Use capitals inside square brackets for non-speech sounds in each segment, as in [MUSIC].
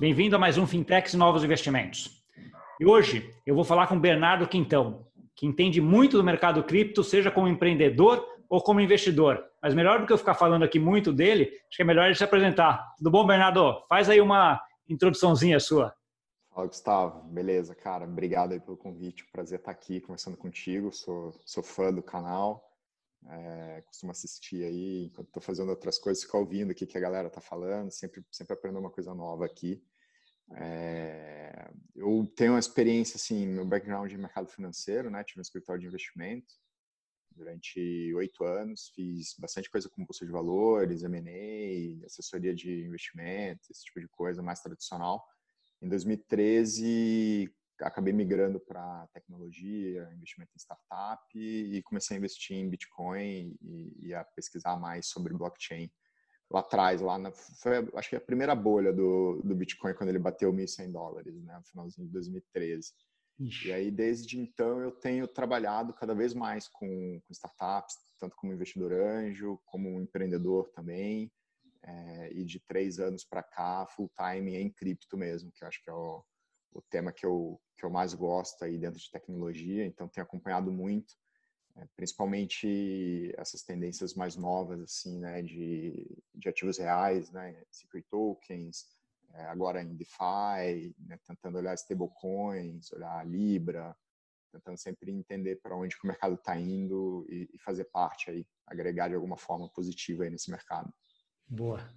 bem-vindo a mais um Fintechs e Novos Investimentos. E hoje eu vou falar com Bernardo Quintão, que entende muito do mercado cripto, seja como empreendedor ou como investidor. Mas melhor do que eu ficar falando aqui muito dele, acho que é melhor ele se apresentar. Tudo bom, Bernardo? Faz aí uma introduçãozinha sua. Fala, Gustavo. Beleza, cara. Obrigado aí pelo convite. Prazer estar aqui conversando contigo. Sou, sou fã do canal. É, costumo assistir aí enquanto estou fazendo outras coisas, ficar ouvindo o que, a galera está falando. Sempre, sempre aprendo uma coisa nova aqui. É, eu tenho uma experiência, assim, meu background em mercado financeiro, né? Tive um escritório de investimento durante oito anos, fiz bastante coisa com bolsa de valores, M&A, assessoria de investimento, esse tipo de coisa mais tradicional. Em 2013, acabei migrando para tecnologia, investimento em startup e comecei a investir em Bitcoin e, e a pesquisar mais sobre blockchain lá atrás, lá na, foi, acho que a primeira bolha do, do Bitcoin quando ele bateu 1.100 dólares, né, no finalzinho de 2013. Ixi. E aí, desde então, eu tenho trabalhado cada vez mais com, com startups, tanto como investidor anjo, como empreendedor também. É, e de três anos para cá, full time em cripto mesmo, que eu acho que é o, o tema que eu, que eu mais gosto aí dentro de tecnologia. Então, tenho acompanhado muito, principalmente essas tendências mais novas, assim, né, de, de ativos reais, né, secret tokens, é, agora em DeFi, né, tentando olhar stablecoins, olhar Libra, tentando sempre entender para onde o mercado está indo e, e, fazer parte aí, agregar de alguma forma positiva aí nesse mercado. Boa,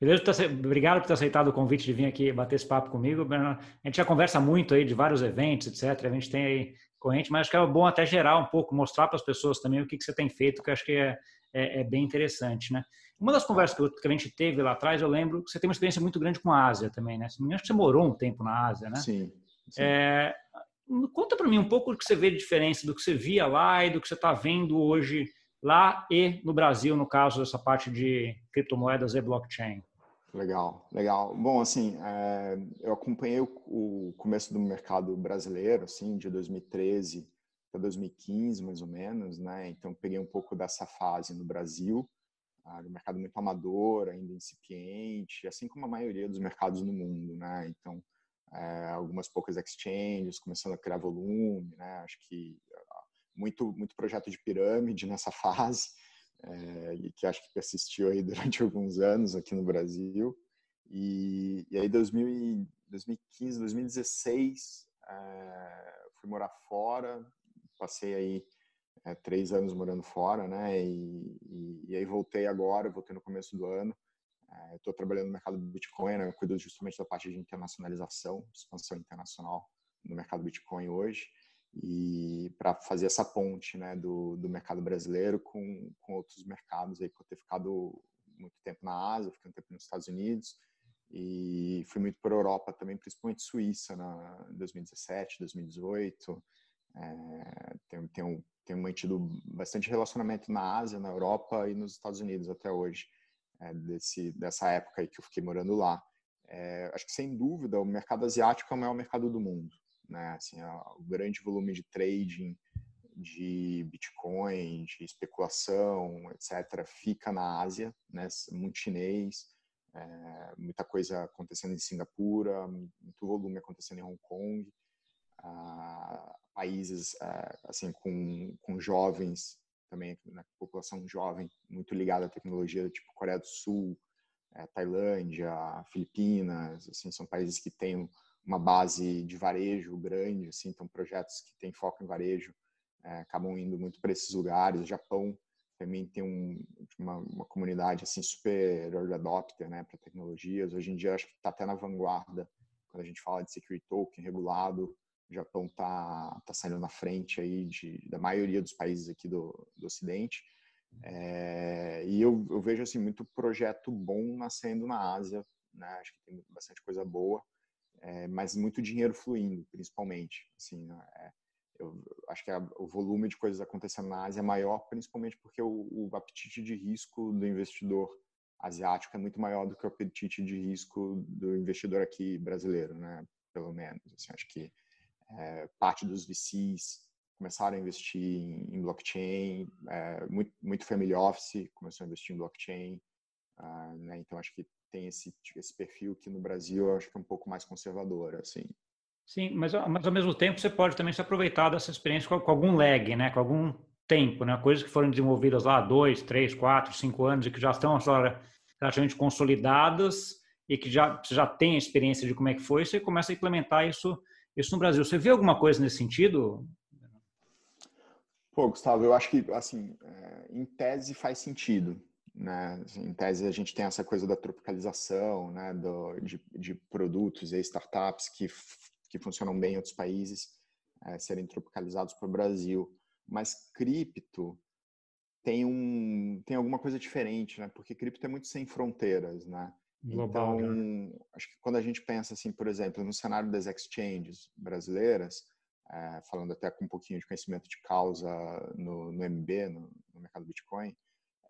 Beleza. Obrigado por ter aceitado o convite de vir aqui bater esse papo comigo. A gente já conversa muito aí de vários eventos, etc. A gente tem aí corrente, mas acho que é bom até gerar um pouco, mostrar para as pessoas também o que, que você tem feito, que acho que é, é, é bem interessante, né? Uma das conversas que, a gente teve lá atrás, eu lembro que você tem uma experiência muito grande com a Ásia também, né? Me engano, você morou um tempo na Ásia, né? Sim. sim. É, conta para mim um pouco do que você vê de diferença do que você via lá e do que você está vendo hoje lá e no Brasil, no caso dessa parte de criptomoedas e blockchain. Legal, legal. Bom, assim, é, eu acompanhei o, o, começo do mercado brasileiro, assim, de 2013 para 2015, mais ou menos, né? Então, peguei um pouco dessa fase no Brasil um mercado muito amador, ainda incipiente, assim como a maioria dos mercados no mundo, né? Então, é, algumas poucas exchanges começando a criar volume, né? Acho que muito muito projeto de pirâmide nessa [LAUGHS] fase é, e que acho que persistiu aí [LAUGHS] durante alguns anos aqui no Brasil. E, e aí 2000, 2015, 2016 é, fui morar fora, passei aí é, três anos morando fora, né? E, e, e, aí voltei agora, voltei no começo do ano. É, Estou trabalhando no mercado do Bitcoin, né? Eu cuido justamente da parte de internacionalização, expansão internacional no mercado Bitcoin hoje e para fazer essa ponte, né, do, do mercado brasileiro com, com outros mercados aí, por ter ficado muito tempo na Ásia, fiquei um tempo nos Estados Unidos e fui muito para Europa também, principalmente Suíça, na 2017, 2018. É, tenho, tenho, tenho mantido bastante relacionamento na Ásia, na Europa e nos Estados Unidos até hoje, é, desse, dessa época aí que eu fiquei morando lá. É, acho que sem dúvida o mercado asiático é o maior mercado do mundo, né? Assim, o grande volume de trading, de Bitcoin, de especulação, etc., fica na Ásia, né? Muito chinês, é, muita coisa acontecendo em Singapura, muito volume acontecendo em Hong Kong. Ah, países eh, assim com, com jovens também, né, população jovem muito ligada à tecnologia, tipo Coreia do Sul, é, Tailândia, Filipinas, assim, são países que têm uma base de varejo grande, assim, então projetos que têm foco em varejo é, acabam indo muito para esses lugares. O Japão também tem um, uma, uma, comunidade assim super early adopter, né, para tecnologias. Hoje em dia acho que está até na vanguarda quando a gente fala de security token regulado. O Japão está tá saindo na frente aí de, da maioria dos países aqui do, do Ocidente. É, e eu, eu, vejo assim muito projeto bom nascendo na Ásia, né? Acho que tem bastante coisa boa, é, mas muito dinheiro fluindo, principalmente. Assim, né? é, eu acho que a, o volume de coisas acontecendo na Ásia é maior, principalmente porque o, o apetite de risco do investidor asiático é muito maior do que o apetite de risco do investidor aqui brasileiro, né? Pelo menos. Assim, acho que é, parte dos VCs começaram a investir em, em blockchain, é, muito, muito family office começou a investir em blockchain, Uh, né? Então, acho que tem esse, esse perfil que no Brasil eu acho que é um pouco mais conservador, assim. Sim, mas, mas ao mesmo tempo você pode também se aproveitar dessa experiência com, com algum lag, né? Com algum tempo, né? Coisas que foram desenvolvidas lá há dois, três, quatro, cinco anos e que já estão agora relativamente consolidadas e que já você já tem a experiência de como é que foi, você começa a implementar isso isso no Brasil. Você vê alguma coisa nesse sentido? Pô, Gustavo, eu acho que assim, é, em tese faz sentido. Né? Em tese, a gente tem essa coisa da tropicalização né? Do, de, de produtos e startups que, que funcionam bem em outros países é, serem tropicalizados para o Brasil. Mas cripto tem, um, tem alguma coisa diferente, né? porque cripto é muito sem fronteiras. Né? Global, então, né? acho que quando a gente pensa, assim, por exemplo, no cenário das exchanges brasileiras, é, falando até com um pouquinho de conhecimento de causa no, no MB, no, no mercado Bitcoin,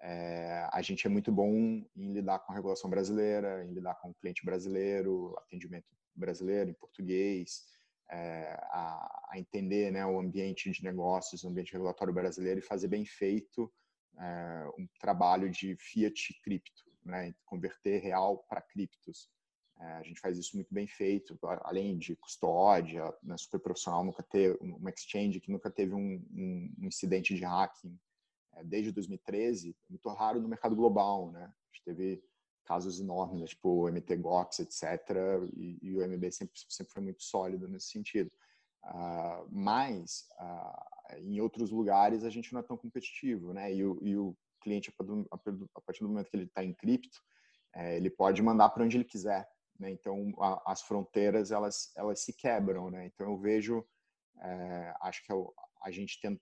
é, a gente é muito bom em lidar com a regulação brasileira, em lidar com o cliente brasileiro, atendimento brasileiro em português, é, a, a, entender né, o ambiente de negócios, o ambiente regulatório brasileiro e fazer bem feito é, um trabalho de fiat cripto, né, converter real para criptos. É, a gente faz isso muito bem feito, além de custódia, né, super profissional, nunca ter uma exchange que nunca teve um, um, incidente de hacking desde 2013, é muito raro no mercado global, né? A gente teve casos enormes, né? tipo MTGOX, etc. E, e, o MB sempre, sempre foi muito sólido nesse sentido. Uh, mas, uh, em outros lugares, a gente não é tão competitivo, né? E o, e o cliente, a partir do momento que ele está em cripto, é, ele pode mandar para onde ele quiser. Né? Então, a, as fronteiras, elas, elas se quebram, né? Então, eu vejo, é, acho que eu, a gente tem,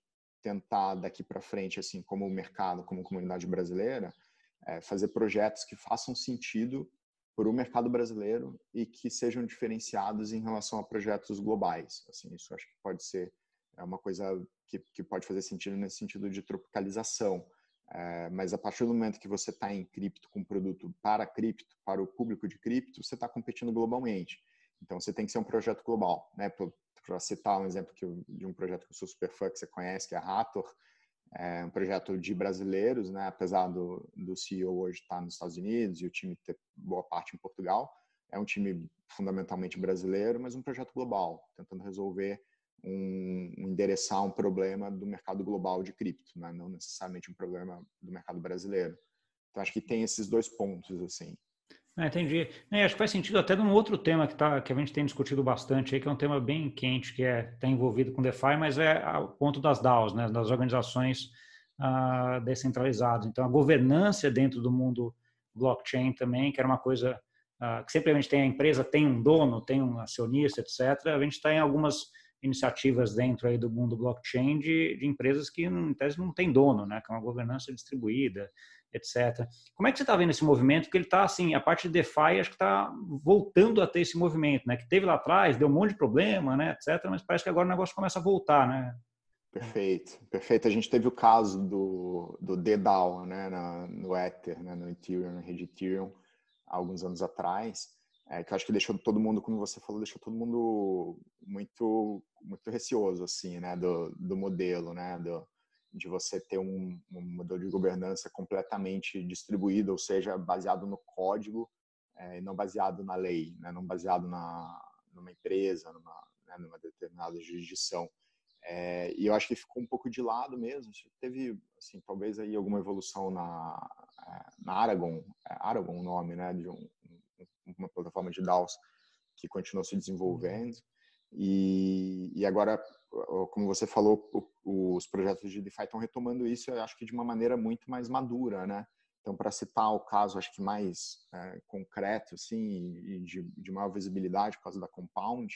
tentar daqui para frente, assim, como mercado, como comunidade brasileira, é fazer projetos que façam sentido para o mercado brasileiro e que sejam diferenciados em relação a projetos globais. Assim, isso acho que pode ser é uma coisa que, que pode fazer sentido nesse sentido de tropicalização. É, mas a partir do momento que você está em cripto com produto para cripto, para o público de cripto, você está competindo globalmente. Então você tem que ser um projeto global, né? Para citar um exemplo que de um projeto que eu sou super fã, que você conhece, que é a Rator, é um projeto de brasileiros, né? apesar do, do CEO hoje estar nos Estados Unidos e o time ter boa parte em Portugal, é um time fundamentalmente brasileiro, mas um projeto global, tentando resolver um, um endereçar um problema do mercado global de cripto, né? não necessariamente um problema do mercado brasileiro. Então acho que tem esses dois pontos assim. Ah, entendi. É, acho que faz sentido até num outro tema que, tá, que a gente tem discutido bastante aí, que é um tema bem quente, que é está envolvido com DeFi, mas é o ponto das DAOs, né, das organizações ah, descentralizadas. Então, a governança dentro do mundo blockchain também, que era uma coisa ah, que sempre a gente tem a empresa tem um dono, tem um acionista, etc. A gente está em algumas iniciativas dentro aí do mundo blockchain de, de empresas que, em tese, não tem dono, né, que é uma governança distribuída etc. Como é que você está vendo esse movimento? Porque ele está assim, a parte de DeFi acho que está voltando a ter esse movimento, né? Que teve lá atrás, deu um monte de problema, né, etc. Mas parece que agora o negócio começa a voltar, né? Perfeito, perfeito. A gente teve o caso do, do DDAO, né, na, no Ether, né, no Ethereum, na rede Ethereum, alguns anos atrás, é, que eu acho que deixou todo mundo, como você falou, deixou todo mundo muito, muito receoso, assim, né, do, do modelo, né, do, de você ter um, um, modelo de governança completamente distribuído, ou seja, baseado no código é, não baseado na lei, né? não baseado na, numa empresa, numa, né? numa determinada jurisdição. É, e eu acho que ficou um pouco de lado mesmo. Teve, assim, talvez aí alguma evolução na, é, na Aragon, é Aragon o nome, né, de um, uma plataforma de DAOs que continuou se desenvolvendo. E, e agora como você falou, os projetos de DeFi estão retomando isso, eu acho que de uma maneira muito mais madura, né? Então, para citar o caso, acho que mais é, concreto, assim, e de, de maior visibilidade por causa da Compound,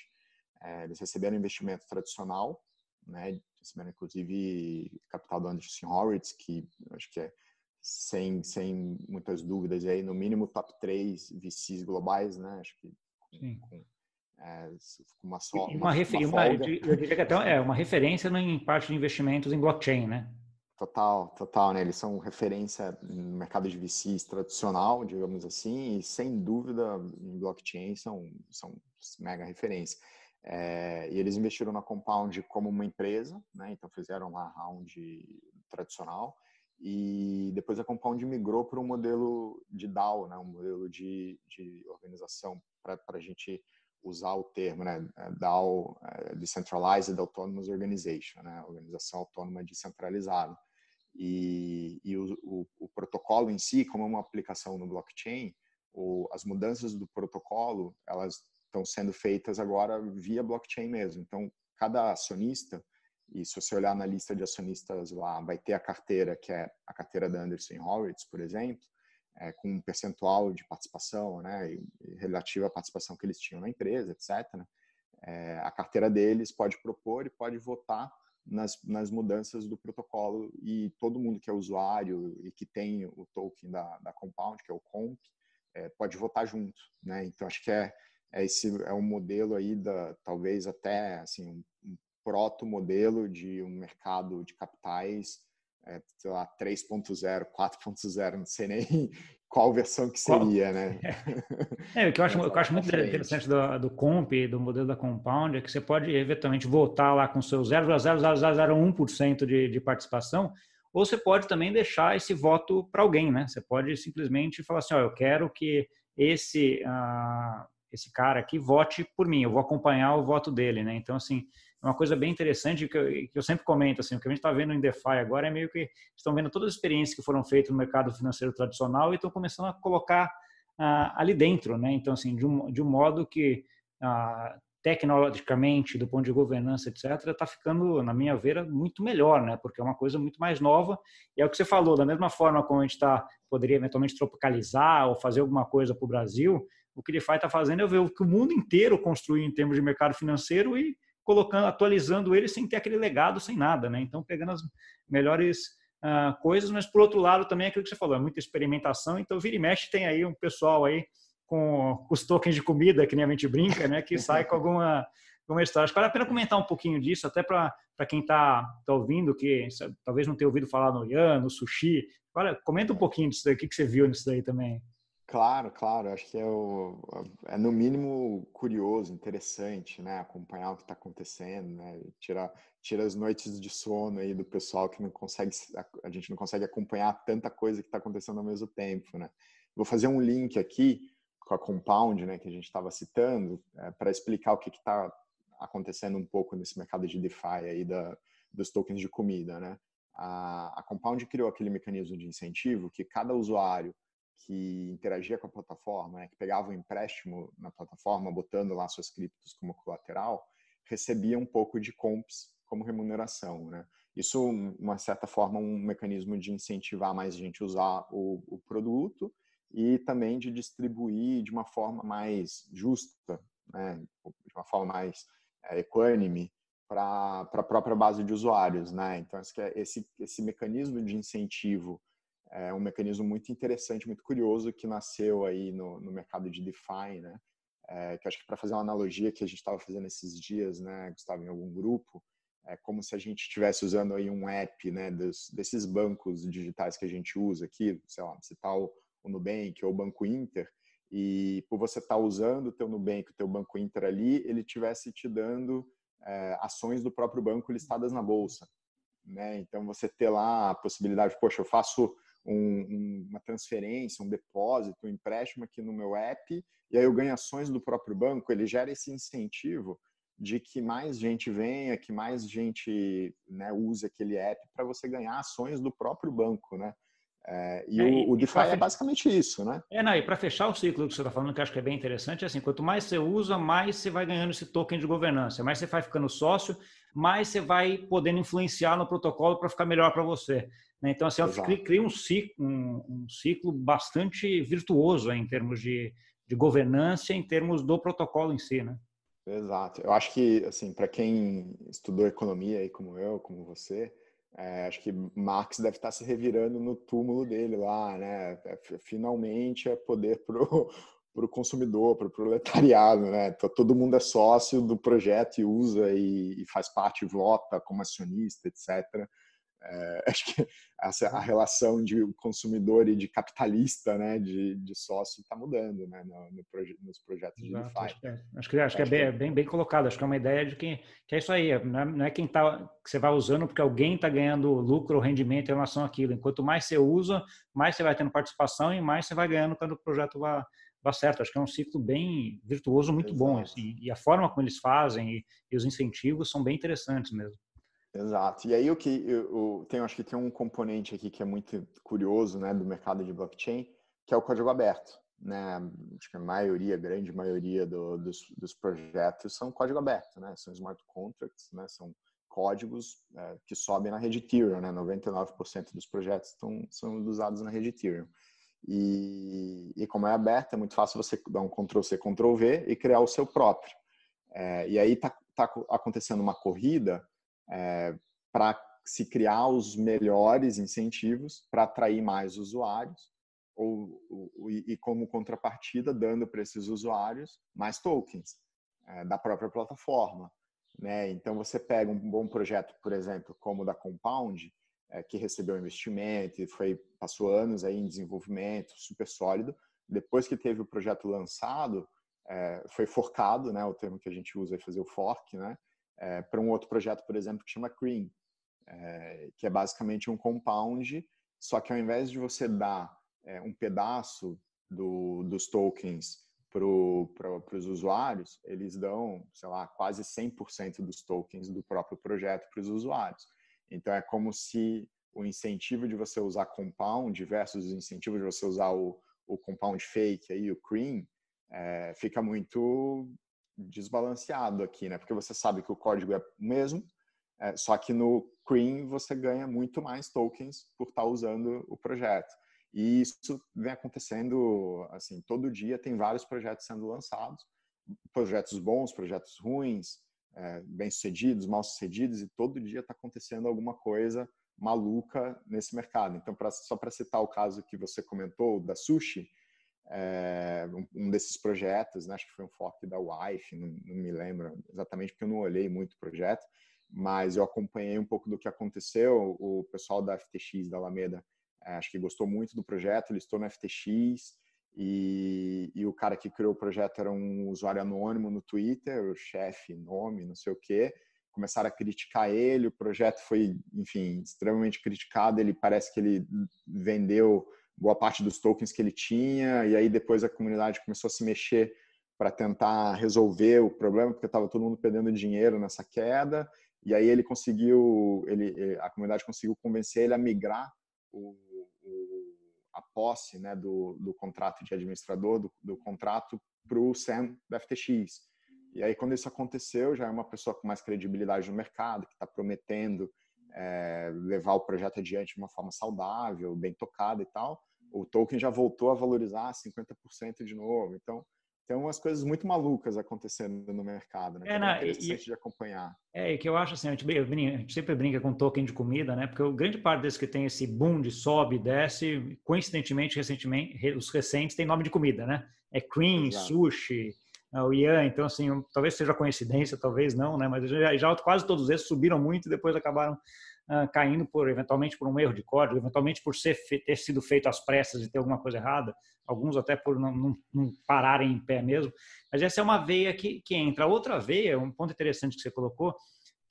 é, eles receberam investimento tradicional, né? Receberam, inclusive, capital do Anderson Horowitz, que acho que é, sem, sem muitas dúvidas, aí, no mínimo top 3 VCs globais, né? Acho que com, com é, uma, só, uma, uma, refer... uma eu diria que até é uma referência em parte de investimentos em blockchain, né? Total, total, né? Eles são referência no mercado de VCs tradicional, digamos assim, e sem dúvida em blockchain são, são mega referência. É, e eles investiram na Compound como uma empresa, né? Então fizeram lá round tradicional e depois a Compound migrou para um modelo de DAO, né, um modelo de, de organização para a gente usar o termo, né, é, DAO, é, Decentralized Autonomous Organization, né, organização autônoma descentralizada. E, e o, o, o, protocolo em si, como é uma aplicação no blockchain, o, as mudanças do protocolo, elas estão sendo feitas agora via blockchain mesmo. Então, cada acionista, e se você olhar na lista de acionistas lá, vai ter a carteira, que é a carteira da Anderson Horowitz, por exemplo, é, com um percentual de participação, né, relativa à participação que eles tinham na empresa, etc. É, a carteira deles pode propor e pode votar nas, nas mudanças do protocolo e todo mundo que é usuário e que tem o token da, da Compound, que é o COMP, é, pode votar junto, né? Então acho que é, é esse é um modelo aí da talvez até assim um, um proto modelo de um mercado de capitais é, sei lá, 3.0, 4.0, não sei nem [LAUGHS] qual versão que seria, qual? né? [LAUGHS] [LAUGHS] É, o que eu acho, eu acho muito interessante do, do Comp, do modelo da Compound, é que você pode eventualmente voltar lá com seu 0,0001% de, de participação, ou você pode também deixar esse voto para alguém, né? Você pode simplesmente falar assim, ó, eu quero que esse, uh, esse cara aqui vote por mim, eu vou acompanhar o voto dele, né? Então, assim, é uma coisa bem interessante que eu, que eu sempre comento, assim, o que a gente está vendo em DeFi agora é meio que estão vendo todas as experiências que foram feitas no mercado financeiro tradicional e estão começando a colocar ah, ali dentro, né? Então, assim, de um, de um modo que ah, tecnologicamente, do ponto de governança, etc., está ficando, na minha vera, muito melhor, né? Porque é uma coisa muito mais nova. E é o que você falou, da mesma forma como a gente tá, poderia eventualmente tropicalizar ou fazer alguma coisa para o Brasil, o que DeFi está fazendo é ver o que o mundo inteiro construiu em termos de mercado financeiro e colocando, atualizando ele sem ter aquele legado, sem nada, né? Então, pegando as melhores uh, coisas, mas por outro lado também é aquilo que você falou, é muita experimentação. Então, vira e mexe, tem aí um pessoal aí com os tokens de comida, que nem a gente brinca, né? Que sai com alguma, alguma história. Acho que vale a pena comentar um pouquinho disso, até para quem está tá ouvindo, que talvez não tenha ouvido falar no Yan, no Sushi. Olha, comenta um pouquinho disso daí, o que, que você viu nisso daí também. Claro, claro. Acho que é, o, é no mínimo curioso, interessante, né? Acompanhar o que está acontecendo, né? Tirar, tira as noites de sono aí do pessoal que não consegue, a gente não consegue acompanhar tanta coisa que está acontecendo ao mesmo tempo, né? Vou fazer um link aqui com a Compound, né? Que a gente estava citando, é, para explicar o que está acontecendo um pouco nesse mercado de DeFi aí da, dos tokens de comida, né? A, a Compound criou aquele mecanismo de incentivo que cada usuário que interagia com a plataforma, né, que pegava um empréstimo na plataforma, botando lá suas criptos como colateral, recebia um pouco de comps como remuneração. Né? Isso, uma certa forma, um mecanismo de incentivar mais gente a usar o, o produto e também de distribuir de uma forma mais justa, né? de uma forma mais é, equânime para a própria base de usuários. Né? Então, é esse, esse mecanismo de incentivo é um mecanismo muito interessante, muito curioso que nasceu aí no, no mercado de DeFi, né? É, que acho que para fazer uma analogia que a gente estava fazendo esses dias, né, Gustavo, em algum grupo, é como se a gente estivesse usando aí um app, né, dos, desses bancos digitais que a gente usa aqui, sei lá, você tá o, o Nubank ou o Banco Inter, e por você estar tá usando o teu Nubank, o teu Banco Inter ali, ele tivesse te dando é, ações do próprio banco listadas na bolsa, né? Então você ter lá a possibilidade, poxa, eu faço um, uma transferência, um depósito, um empréstimo aqui no meu app, e aí eu ganho ações do próprio banco, ele gera esse incentivo de que mais gente venha, que mais gente né, use aquele app para você ganhar ações do próprio banco, né? É, e, é, o, o DeFi é basicamente isso, né? É, não, e para fechar o ciclo que você está falando, que eu acho que é bem interessante, é assim, quanto mais você usa, mais você vai ganhando esse token de governança, mais você vai ficando sócio, mais você vai podendo influenciar no protocolo para ficar melhor para você. Né? Então, assim, cria um ciclo, um, um ciclo bastante virtuoso em termos de, de governança, em termos do protocolo em si, né? Exato. Eu acho que, assim, para quem estudou economia aí como eu, como você, é, acho que Marx deve estar se revirando no túmulo dele lá, né? É, finalmente é poder pro [LAUGHS] para o consumidor, para o proletariado, né? Todo mundo é sócio do projeto e usa e, e faz parte, vota como acionista, etc. É, [LAUGHS] acho que essa, a relação de consumidor e de capitalista, né, de, de sócio, está mudando né, no, no proje nos projetos de DeFi. Acho que, é, acho que, acho que é, bem, é bem, bem, colocado. Acho que é uma ideia de que, que é isso aí. Não é, não é quem tá, que você vai usando porque alguém está ganhando lucro ou rendimento em relação àquilo. Enquanto mais você usa, mais você vai tendo participação e mais você vai ganhando quando o projeto vai, vai certo. Acho que é um ciclo bem virtuoso, muito Exato. bom. Assim, e a forma como eles fazem e, e os incentivos são bem interessantes mesmo. Exato. E aí o que eu, tenho, acho que tem um componente aqui que é muito curioso, né, do mercado de blockchain, que é o código aberto, né? Acho que a maioria, a grande maioria do, dos, dos projetos são código aberto, né? São smart contracts, né? São códigos é, que sobem na rede Ethereum, né? 99% dos projetos estão são usados na rede Ethereum. E, e como é aberto, é muito fácil você dar um Ctrl C, Ctrl V e criar o seu próprio. É, e aí está tá acontecendo uma corrida é, para se criar os melhores incentivos para atrair mais usuários ou, ou, e, como contrapartida dando para esses usuários mais tokens é, da própria plataforma. Né? Então você pega um bom projeto, por exemplo, como o da Compound, é, que recebeu investimento e foi passou anos aí em desenvolvimento, super sólido. Depois que teve o projeto lançado, é, foi forcado, né? O termo que a gente usa é fazer o fork, né? É, para um outro projeto, por exemplo, que chama Cream, é, que é basicamente um compound, só que ao invés de você dar é, um pedaço do, dos tokens para pro, os usuários, eles dão, sei lá, quase 100% dos tokens do próprio projeto para os usuários. Então é como se o incentivo de você usar compound versus o incentivo de você usar o, o compound fake aí, o cream, é, fica muito desbalanceado aqui, né? Porque você sabe que o código é o mesmo, é, só que no Cream você ganha muito mais tokens por estar tá usando o projeto. E isso vem acontecendo, assim, todo dia tem vários projetos sendo lançados, projetos bons, projetos ruins, é, bem-sucedidos, mal-sucedidos, e todo dia está acontecendo alguma coisa maluca nesse mercado. Então, pra, só para citar o caso que você comentou da Sushi, é, um desses projetos, né? acho que foi um fork da Wife, não, não, me lembro exatamente porque eu não olhei muito o projeto, mas eu acompanhei um pouco do que aconteceu. O pessoal da FTX, da Alameda, é, acho que gostou muito do projeto, listou no FTX e, e, o cara que criou o projeto era um usuário anônimo no Twitter, o chefe, nome, não sei o quê. Começaram a criticar ele, o projeto foi, enfim, extremamente criticado. Ele parece que ele vendeu boa parte dos tokens que ele tinha, e aí depois a comunidade começou a se mexer para tentar resolver o problema, porque estava todo mundo perdendo dinheiro nessa queda, e aí ele conseguiu, ele, a comunidade conseguiu convencer ele a migrar o, o, a posse né, do, do contrato de administrador, do, do contrato para o SAM da FTX. E aí, quando isso aconteceu, já é uma pessoa com mais credibilidade no mercado, que está prometendo é, levar o projeto adiante de uma forma saudável, bem tocada e tal o token já voltou a valorizar 50% de novo. Então, tem umas coisas muito malucas acontecendo no mercado, né? É, é interessante e, de acompanhar. É, e que eu acho assim, a gente, a gente, sempre brinca com token de comida, né? Porque o grande parte desses que tem esse boom de sobe e desce, coincidentemente, recentemente, os recentes têm nome de comida, né? É cream, Exato. sushi, é o Ian, então assim, talvez seja coincidência, talvez não, né? Mas já, já quase todos esses subiram muito e depois acabaram uh, caindo por eventualmente por um erro de código, eventualmente por ser, ter sido feito às pressas e ter alguma coisa errada, alguns até por não, não, não pararem em pé mesmo. Mas essa é uma veia que, que entra. Outra veia, um ponto interessante que você colocou,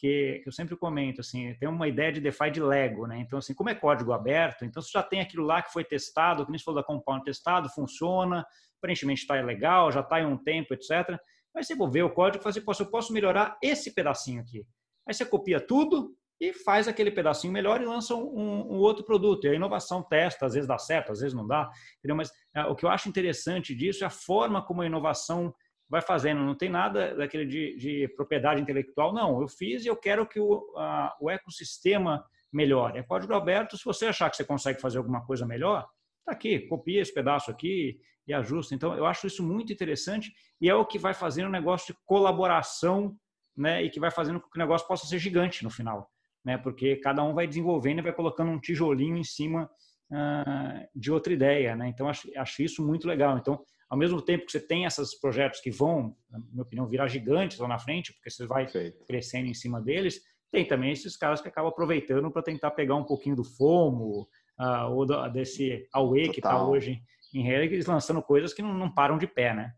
que, eu sempre comento, assim, tem uma ideia de DeFi de Lego, né? Então, assim, como é código aberto, então você já tem aquilo lá que foi testado, que nem você falou da Compound testado, funciona, aparentemente está legal, já está em um tempo, etc. Aí você ver o código e fala assim, eu posso melhorar esse pedacinho aqui. Aí você copia tudo, e faz aquele pedacinho melhor e lança um, um, outro produto. E a inovação testa, às vezes dá certo, às vezes não dá. Entendeu? Mas é, o que eu acho interessante disso é a forma como a inovação vai fazendo. Não tem nada daquele de, de propriedade intelectual, não. Eu fiz e eu quero que o, a, o ecossistema melhore. É código aberto. Se você achar que você consegue fazer alguma coisa melhor, está aqui, copia esse pedaço aqui e ajusta. Então, eu acho isso muito interessante e é o que vai fazendo um negócio de colaboração né, e que vai fazendo com que o negócio possa ser gigante no final né? Porque cada um vai desenvolvendo e vai colocando um tijolinho em cima uh, de outra ideia, né? Então acho, acho isso muito legal. Então, ao mesmo tempo que você tem esses projetos que vão, na minha opinião, virar gigantes lá na frente, porque você vai Perfeito. crescendo em cima deles, Tem também esses caras que acabam aproveitando para tentar pegar um pouquinho do FOMO, uh, ou do, desse Aue que está hoje em Helix, lançando coisas que não, não, param de pé, né?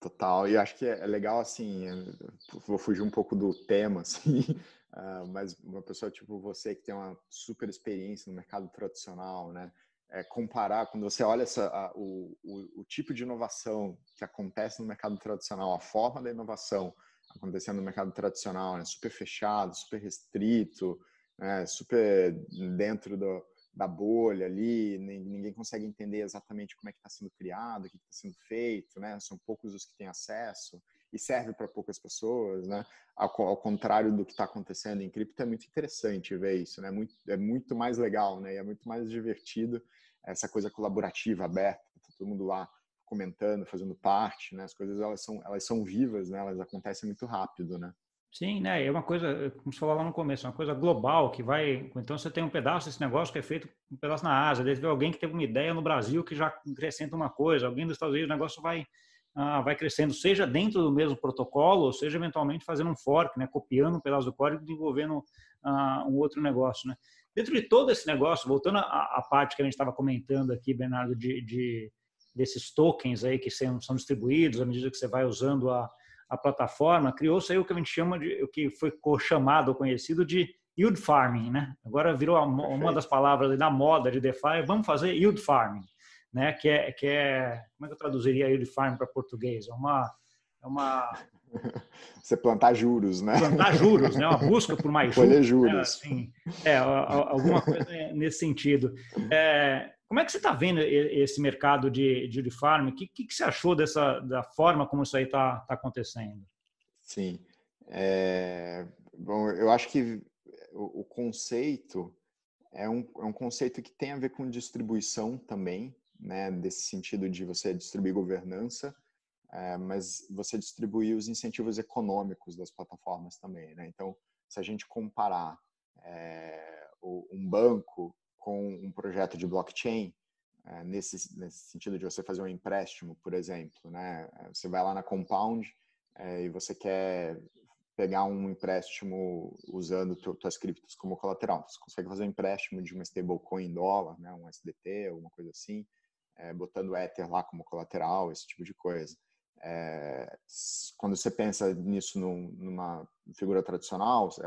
Total, e acho que é legal, assim, vou fugir um pouco do tema, [LAUGHS] assim, uh, mas uma pessoa tipo você que tem uma super experiência no mercado tradicional, né? É, comparar, quando você olha essa, a, o, o, o, tipo de inovação que acontece no mercado tradicional, a forma da inovação acontecendo no mercado tradicional, né? super fechado, super restrito, né? super dentro do, da bolha ali, ninguém consegue entender exatamente como é que está sendo criado, o que está sendo feito, né? São poucos os que têm acesso e serve para poucas pessoas, né? Ao, ao contrário do que está acontecendo em cripto, é muito interessante ver isso, né? Muito, é muito mais legal, né? E é muito mais divertido essa coisa colaborativa, aberta, tá todo mundo lá comentando, fazendo parte, né? As coisas elas são elas são vivas, né? Elas acontecem muito rápido, né? Sim, né? É uma coisa, como você falou lá no começo, é uma coisa global que vai. Então você tem um pedaço desse negócio que é feito um pedaço na Ásia, deve ver alguém que teve uma ideia no Brasil que já acrescenta uma coisa, alguém dos Estados Unidos, o negócio vai, ah, vai crescendo, seja dentro do mesmo protocolo, ou seja eventualmente fazendo um fork, né? Copiando um pedaço do código e desenvolvendo ah, um outro negócio, né? Dentro de todo esse negócio, voltando à, à parte que a gente estava comentando aqui, Bernardo, de, de, desses tokens aí que são, são distribuídos à medida que você vai usando a a plataforma, criou-se aí o que a gente chama de, o que foi chamado ou conhecido de yield farming, né? Agora virou uma das palavras da moda de DeFi, vamos fazer yield farming, né? Que é, que é como é que eu traduziria yield farming para português? É uma, é uma [LAUGHS] você plantar juros, né? Plantar juros, né? Uma busca por mais juros. Colher juros. Né? Assim, é, alguma coisa nesse sentido. É, como é que você está vendo esse mercado de, de farm? O que, que, você achou dessa da forma como isso aí está tá acontecendo? Sim. É, bom, eu acho que o, o conceito é um, é um conceito que tem a ver com distribuição também, né? Desse sentido de você distribuir governança, é, mas você distribuir os incentivos econômicos das plataformas também, né? Então, se a gente comparar é, um banco com um projeto de blockchain, é, nesse, nesse sentido de você fazer um empréstimo, por exemplo, né? Você vai lá na Compound é, e você quer pegar um empréstimo usando tuas criptos como colateral. Você consegue fazer um empréstimo de uma stablecoin em dólar, né? Um SDT, alguma coisa assim, é, botando Ether lá como colateral, esse tipo de coisa. É, quando você pensa nisso num, numa figura tradicional, se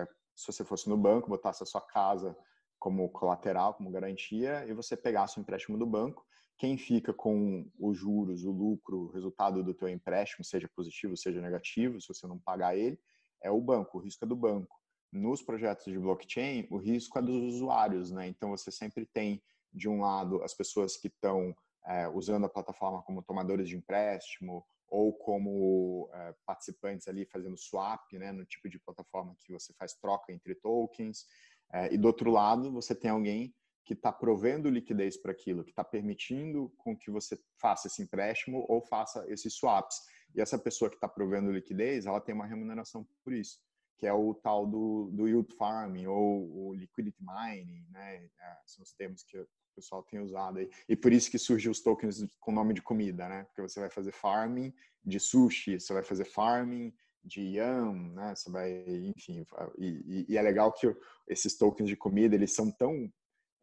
você fosse no banco, botasse a sua casa como colateral, como garantia, e você pegasse o empréstimo do banco, quem fica com os juros, o lucro, o resultado do teu empréstimo, seja positivo, seja negativo, se você não pagar ele, é o banco, o risco é do banco. Nos projetos de blockchain, o risco é dos usuários, né? Então você sempre tem de um lado as pessoas que estão é, usando a plataforma como tomadores de empréstimo ou como é, participantes ali fazendo swap, né, no tipo de plataforma que você faz troca entre tokens. É, e do outro lado, você tem alguém que está provendo liquidez para aquilo, que está permitindo com que você faça esse empréstimo ou faça esses swaps. E essa pessoa que está provendo liquidez, ela tem uma remuneração por isso, que é o tal do, do yield farming ou o liquidity mining, né? É, são os termos que o pessoal tem usado aí. E por isso que surgem os tokens com nome de comida, né? Porque você vai fazer farming de sushi, você vai fazer farming de yam, né? Você vai, enfim, e, e, é legal que esses tokens de comida eles são tão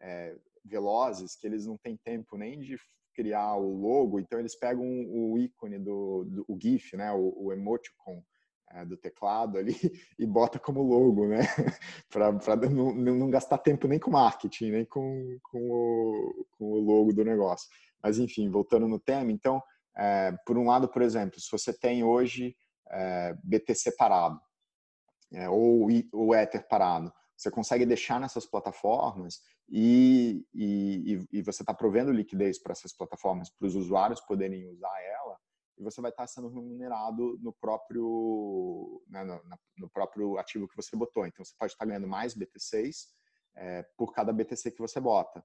é, velozes que eles não têm tempo nem de criar o logo, então eles pegam o ícone do, do o GIF, né? O, o emoticon do teclado ali [LAUGHS] e bota como logo, né? [LAUGHS] para não, não, gastar tempo nem com marketing, nem com, com, o, com o logo do negócio. Mas enfim, voltando no tema, então, é, por um lado, por exemplo, se você tem hoje é, BTC parado é, ou o Ether parado. Você consegue deixar nessas plataformas e, e, e você está provendo liquidez para essas plataformas, para os usuários poderem usar ela, e você vai estar sendo remunerado no próprio, né, no, no, próprio ativo que você botou. Então, você pode estar ganhando mais BTCs é, por cada BTC que você bota.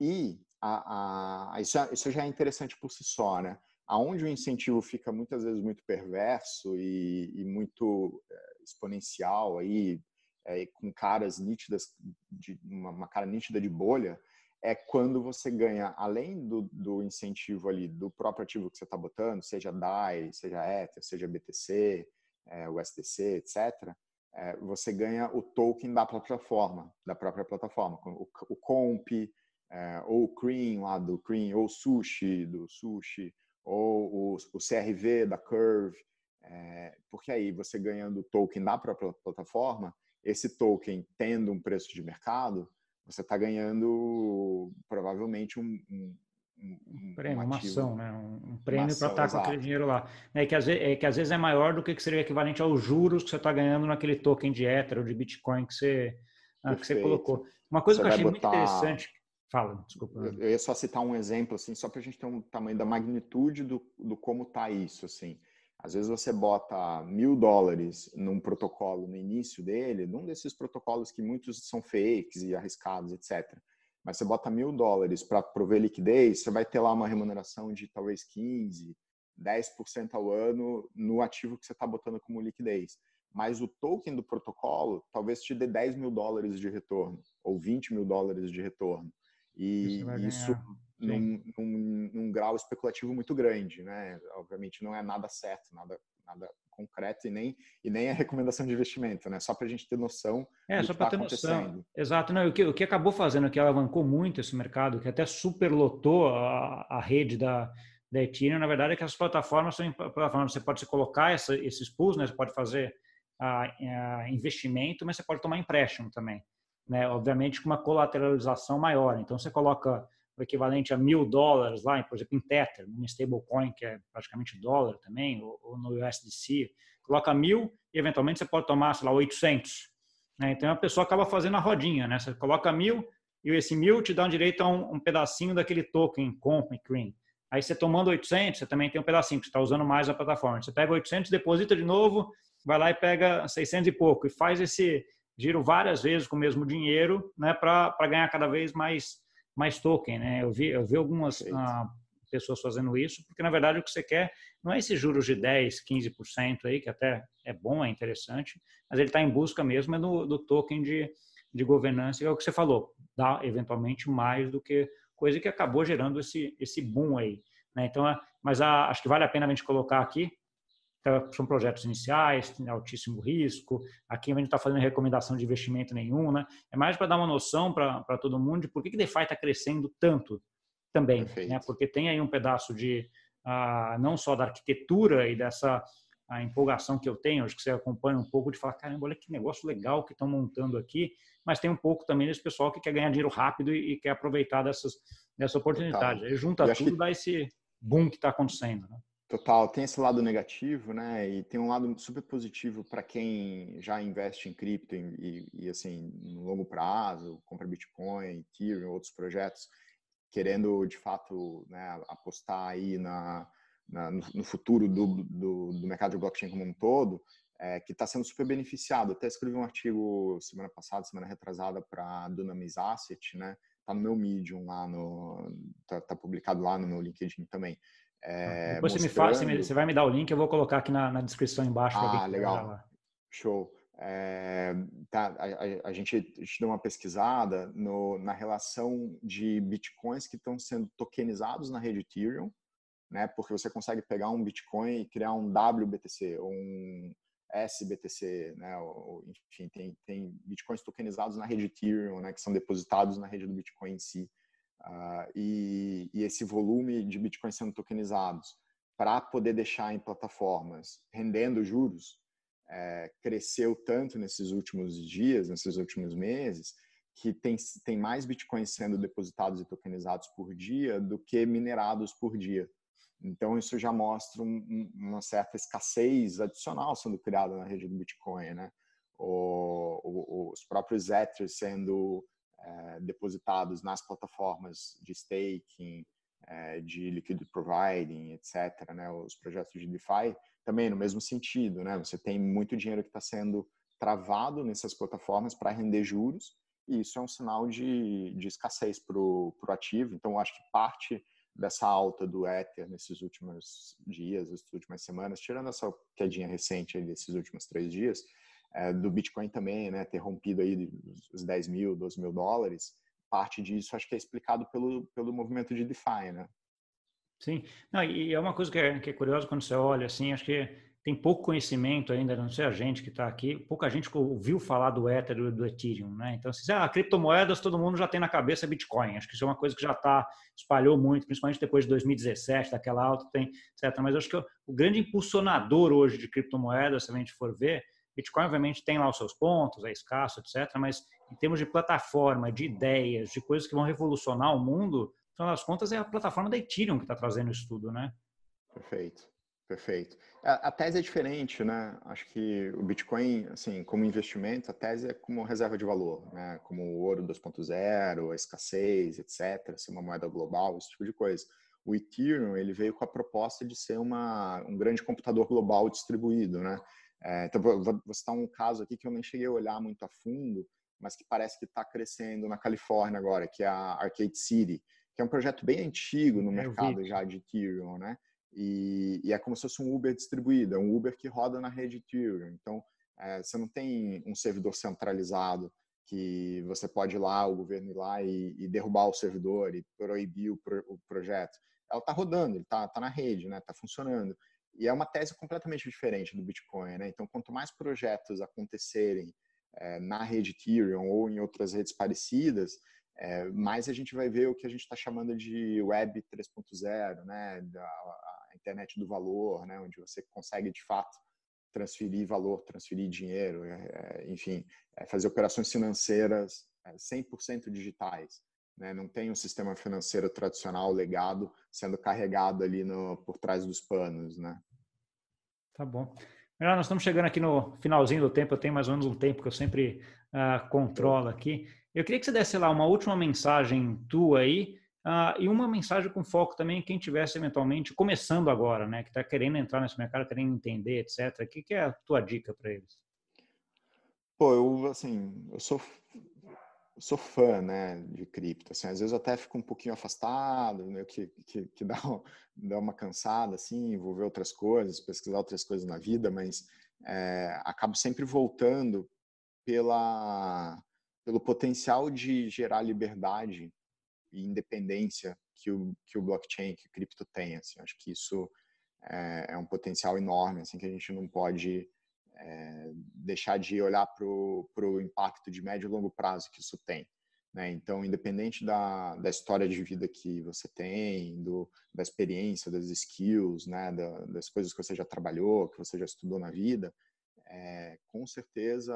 E a, a, isso, isso já é interessante por si só, né? aonde o incentivo fica muitas vezes muito perverso e, e muito é, exponencial aí é, com caras nítidas de uma, uma, cara nítida de bolha é quando você ganha além do, do incentivo ali do próprio ativo que você está botando seja DAI seja Ether seja BTC é, USDC etc é, você ganha o token da plataforma, da própria plataforma, o, o comp, é, ou o cream lá do cream, ou o sushi do sushi, ou o, o CRV da Curve, é, porque aí você ganhando o token da própria plataforma, esse token tendo um preço de mercado, você está ganhando provavelmente um, um, um prêmio, uma, uma ação, né? um, prêmio para estar tá com aquele dinheiro lá. É que, às vezes, é que às vezes é maior do que, que seria equivalente aos juros que você está ganhando naquele token de Ether ou de Bitcoin que você, ah, que você colocou. Uma coisa você que eu achei botar... muito interessante. Fala, desculpa. Eu ia só citar um exemplo, assim, só para a gente ter um tamanho da magnitude do, do como está isso, assim. Às vezes você bota mil dólares num protocolo no início dele, num desses protocolos que muitos são fakes e arriscados, etc. Mas você bota mil dólares para prover liquidez, você vai ter lá uma remuneração de talvez 15, 10% ao ano no ativo que você está botando como liquidez. Mas o token do protocolo talvez te dê 10 mil dólares de retorno, ou 20 mil dólares de retorno. E isso num, num, num, grau especulativo muito grande, né? Obviamente não é nada certo, nada, nada concreto e nem, e nem é recomendação de investimento, né? Só para a gente ter noção é, do só para tá ter noção. Exato. Não, o, que, o que acabou fazendo, que alavancou muito esse mercado, que até superlotou a, a rede da, da Ethereum, na verdade é que as plataformas são plataformas, você pode colocar essa, esses pools, né? Você pode fazer a, a investimento, mas você pode tomar empréstimo também né? Obviamente com uma colateralização maior. Então você coloca o equivalente a mil dólares lá, por exemplo, em Tether, num stablecoin que é praticamente dólar também, ou, ou, no USDC, coloca mil e eventualmente você pode tomar, sei lá, 800. Né? Então a pessoa acaba fazendo a rodinha, né? Você coloca mil e esse mil te dá um direito a um, um pedacinho daquele token, comp e cream. Aí você tomando 800, você também tem um pedacinho, que você está usando mais a plataforma. Você pega 800, deposita de novo, vai lá e pega 600 e pouco e faz esse giro várias vezes com o mesmo dinheiro, né, para ganhar cada vez mais mais token, né? Eu vi eu vi algumas ah, pessoas fazendo isso, porque na verdade o que você quer não é esses juros de 10, 15% aí, que até é bom, é interessante, mas ele está em busca mesmo é do, do token de, de governança, é o que você falou, dá eventualmente mais do que coisa que acabou gerando esse, esse boom aí. Né? Então, é, mas a, acho que vale a pena a gente colocar aqui então, são projetos iniciais, tem altíssimo risco. Aqui a gente não está fazendo recomendação de investimento nenhum, né? É mais para dar uma noção para todo mundo de por que, que DeFi está crescendo tanto também, né? Porque tem aí um pedaço de ah, não só da arquitetura e dessa a empolgação que eu tenho, acho que você acompanha um pouco de falar, caramba, olha que negócio legal que estão montando aqui, mas tem um pouco também desse pessoal que quer ganhar dinheiro rápido e, e quer aproveitar dessas, dessa oportunidade. Aí junta tudo, que... dá esse boom que está acontecendo. Né? Total, tem esse lado negativo, né? E tem um lado super positivo para quem já investe em cripto e, e, assim, no longo prazo, compra Bitcoin, Ethereum, outros projetos, querendo de fato né, apostar aí na, na no futuro do, do, do, mercado de blockchain como um todo, é, que está sendo super beneficiado. Até escrevi um artigo semana passada, semana retrasada, para Dunamis Asset, né? Tá no meu Medium lá no, tá, tá publicado lá no meu LinkedIn também é, Depois mostrando... você me fala, você, me, você, vai me dar o link, eu vou colocar aqui na, na descrição embaixo. Ah, legal. Show. É, tá, a, a, a, gente, a, gente, deu uma pesquisada no, na relação de bitcoins que estão sendo tokenizados na rede Ethereum, né? Porque você consegue pegar um Bitcoin e criar um WBTC ou um SBTC, né? Ou, enfim, tem, tem bitcoins tokenizados na rede Ethereum, né? Que são depositados na rede do Bitcoin em si. Uh, e, e, esse volume de Bitcoin sendo tokenizados para poder deixar em plataformas rendendo juros é, cresceu tanto nesses últimos dias, nesses últimos meses, que tem, tem mais Bitcoins sendo depositados e tokenizados por dia do que minerados por dia. Então, isso já mostra um, uma certa escassez adicional sendo criada na rede do Bitcoin, né? O, o, os próprios Ethers sendo é, depositados nas plataformas de staking, é, de liquidity providing, etc., né, os projetos de DeFi, também no mesmo sentido, né, você tem muito dinheiro que está sendo travado nessas plataformas para render juros, e isso é um sinal de, de escassez para o ativo. Então, acho que parte dessa alta do Ether nesses últimos dias, essas últimas semanas, tirando essa quedinha recente desses últimos três dias, é, do Bitcoin também, né, ter rompido aí os 10 mil, 12 mil dólares, parte disso acho que é explicado pelo, pelo movimento de DeFi, né? Sim, Não, e é uma coisa que é, que é curiosa quando você olha, assim, acho que tem pouco conhecimento ainda, não sei a gente que está aqui, pouca gente ouviu falar do Ether do Ethereum, né? Então, se ah, criptomoedas todo mundo já tem na cabeça Bitcoin. Acho que isso é uma coisa que já está espalhou muito, principalmente depois de 2017, daquela alta, tem, etc. Mas acho que o grande impulsionador hoje de criptomoedas, se a gente for ver, Bitcoin obviamente tem lá os seus pontos, é escasso, etc. Mas em termos de plataforma, de ideias, de coisas que vão revolucionar o mundo, no final das contas é a plataforma da Ethereum que está trazendo isso tudo, né? Perfeito. Perfeito. A, a, tese é diferente, né? Acho que o Bitcoin, assim, como investimento, a tese é como reserva de valor, né? Como o ouro 2.0, a escassez, etc. Ser uma moeda global, esse tipo de coisa. O Ethereum, ele veio com a proposta de ser uma, um grande computador global distribuído, né? É, então, vou, vou citar um caso aqui que eu nem cheguei a olhar muito a fundo, mas que parece que está crescendo na Califórnia agora, que é a Arcade City, que é um projeto bem antigo no mercado já de Ethereum, né? E, e, é como se fosse um Uber distribuído, é um Uber que roda na rede Ethereum. Então, é, você não tem um servidor centralizado que você pode ir lá, o governo ir lá e, e derrubar o servidor e proibir o, pro, o projeto. Ela está rodando, ele está tá na rede, está né? Tá funcionando. E é uma tese completamente diferente do Bitcoin. Né? Então, quanto mais projetos acontecerem é, na rede Ethereum ou em outras redes parecidas, é, mais a gente vai ver o que a gente está chamando de Web 3.0, né? Da, internet do valor, né, onde você consegue de fato transferir valor, transferir dinheiro, é, enfim, fazer operações financeiras 100% é, digitais. Né? Não tem um sistema financeiro tradicional legado sendo carregado ali no, por trás dos panos. Né? Tá bom. Nós estamos chegando aqui no finalzinho do tempo, eu tenho mais ou menos um tempo que eu sempre uh, controlo aqui. Eu queria que você desse lá uma última mensagem tua aí, Uh, e uma mensagem com foco também quem tivesse eventualmente começando agora, né, que está querendo entrar nesse mercado, querendo entender, etc. O que, que é a tua dica para eles? Pô, eu assim, eu sou sou fã, né, de cripto. Assim, às vezes eu até fico um pouquinho afastado, né, que, que, que dá, [LAUGHS] dá uma cansada, assim, envolver outras coisas, pesquisar outras coisas na vida, mas é, acabo sempre voltando pela pelo potencial de gerar liberdade e independência que o, que o blockchain, que o cripto tem. Assim, acho que isso é, é um potencial enorme, assim, que a gente não pode é, deixar de olhar para o impacto de médio e longo prazo que isso tem. Né? Então, independente da, da história de vida que você tem, do, da experiência, das skills, né? Da, das coisas que você já trabalhou, que você já estudou na vida, é, com certeza,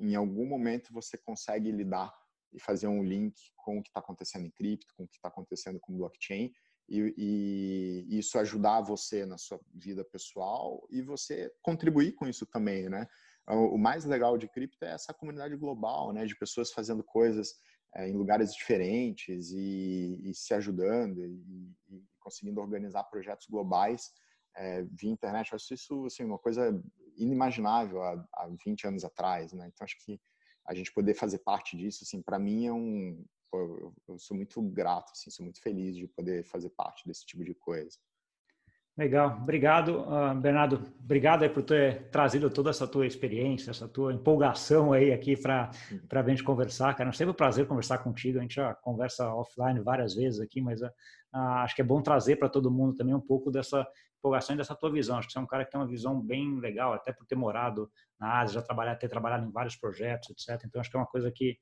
em algum momento você consegue lidar e fazer um link com o que está acontecendo em cripto, com o que está acontecendo com blockchain, e, e, isso ajudar você na sua vida pessoal e você contribuir com isso também, né? O mais legal de cripto é essa comunidade global, né? De pessoas fazendo coisas é, em lugares diferentes e, e se ajudando e, e, conseguindo organizar projetos globais é, via internet. Eu acho isso assim, uma coisa inimaginável há, há 20 anos atrás, né? Então acho que a gente poder fazer parte disso, assim, para mim é um, pô, eu sou muito grato, assim, sou muito feliz de poder fazer parte desse tipo de coisa. Legal, obrigado, uh, Bernardo. Obrigado por ter trazido toda essa tua experiência, essa tua empolgação aí aqui para para a gente conversar, cara. É sempre um prazer conversar contigo. A gente já conversa offline várias vezes aqui, mas uh, acho que é bom trazer para todo mundo também um pouco dessa empolgação e dessa tua visão. Acho que você é um cara que tem uma visão bem legal, até por ter morado na Ásia, já trabalhar, ter trabalhado em vários projetos, etc. Então acho que é uma coisa que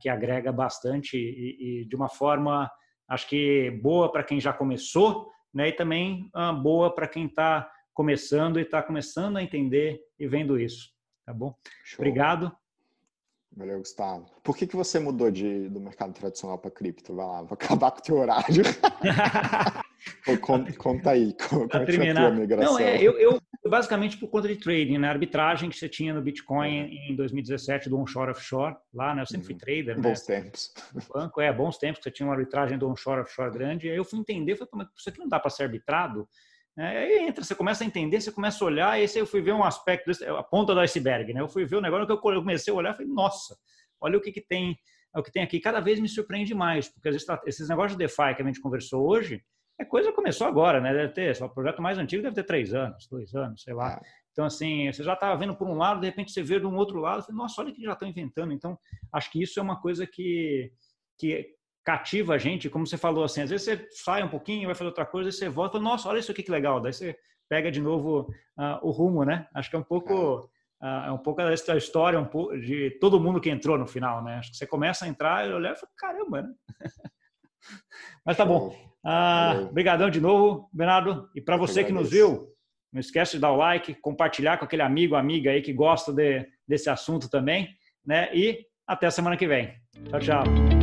que agrega bastante e, e, de uma forma acho que boa para quem já começou, né? E também uh, boa para quem está começando e está começando a entender e vendo isso, tá bom? Show. Obrigado. Valeu, Gustavo. Por que, que você mudou de, do mercado tradicional para cripto? Vai lá, vou [LAUGHS] acabar com o teu horário. [LAUGHS] conta, conta, aí, como é migração? Não, é, eu, eu, basicamente por conta de trading, né? Arbitragem que você tinha no Bitcoin é. em 2017 do onshore offshore, lá, né? Eu sempre fui uhum. trader, Bons né? tempos. banco, é, bons tempos, você tinha uma arbitragem do onshore offshore grande, aí eu fui entender, falei, mas isso aqui não dá para ser arbitrado? É, aí entra, você começa a entender, você começa a olhar, e aí eu fui ver um aspecto, a ponta do iceberg, né? Eu fui ver o negócio que eu comecei a olhar, falei, nossa, olha o que, que tem, o que tem aqui. Cada vez me surpreende mais, porque esses negócios de DeFi que a gente conversou hoje, é coisa começou agora, né? Deve ter, o projeto mais antigo deve ter três anos, dois anos, sei lá. É. Então, assim, você já estava vendo por um lado, de repente você vê de um outro lado, falei, nossa, olha o que já estão inventando. Então, acho que isso é uma coisa que, que cativa a gente, como você falou assim, às vezes você sai um pouquinho, vai fazer outra coisa, você volta, e fala, nossa, olha isso aqui que legal. Daí você pega de novo uh, o rumo, né? Acho que é um pouco é, é um pouco da história um pouco de todo mundo que entrou no final, né? Acho que você começa a entrar e olhar e fala, caramba, né? [LAUGHS] Mas tá bom. Obrigadão de novo, Bernardo. E para você que nos viu, não esquece de dar o like, compartilhar com aquele amigo, amiga aí que gosta de, desse assunto também, né? E até a semana que vem. Tchau, tchau.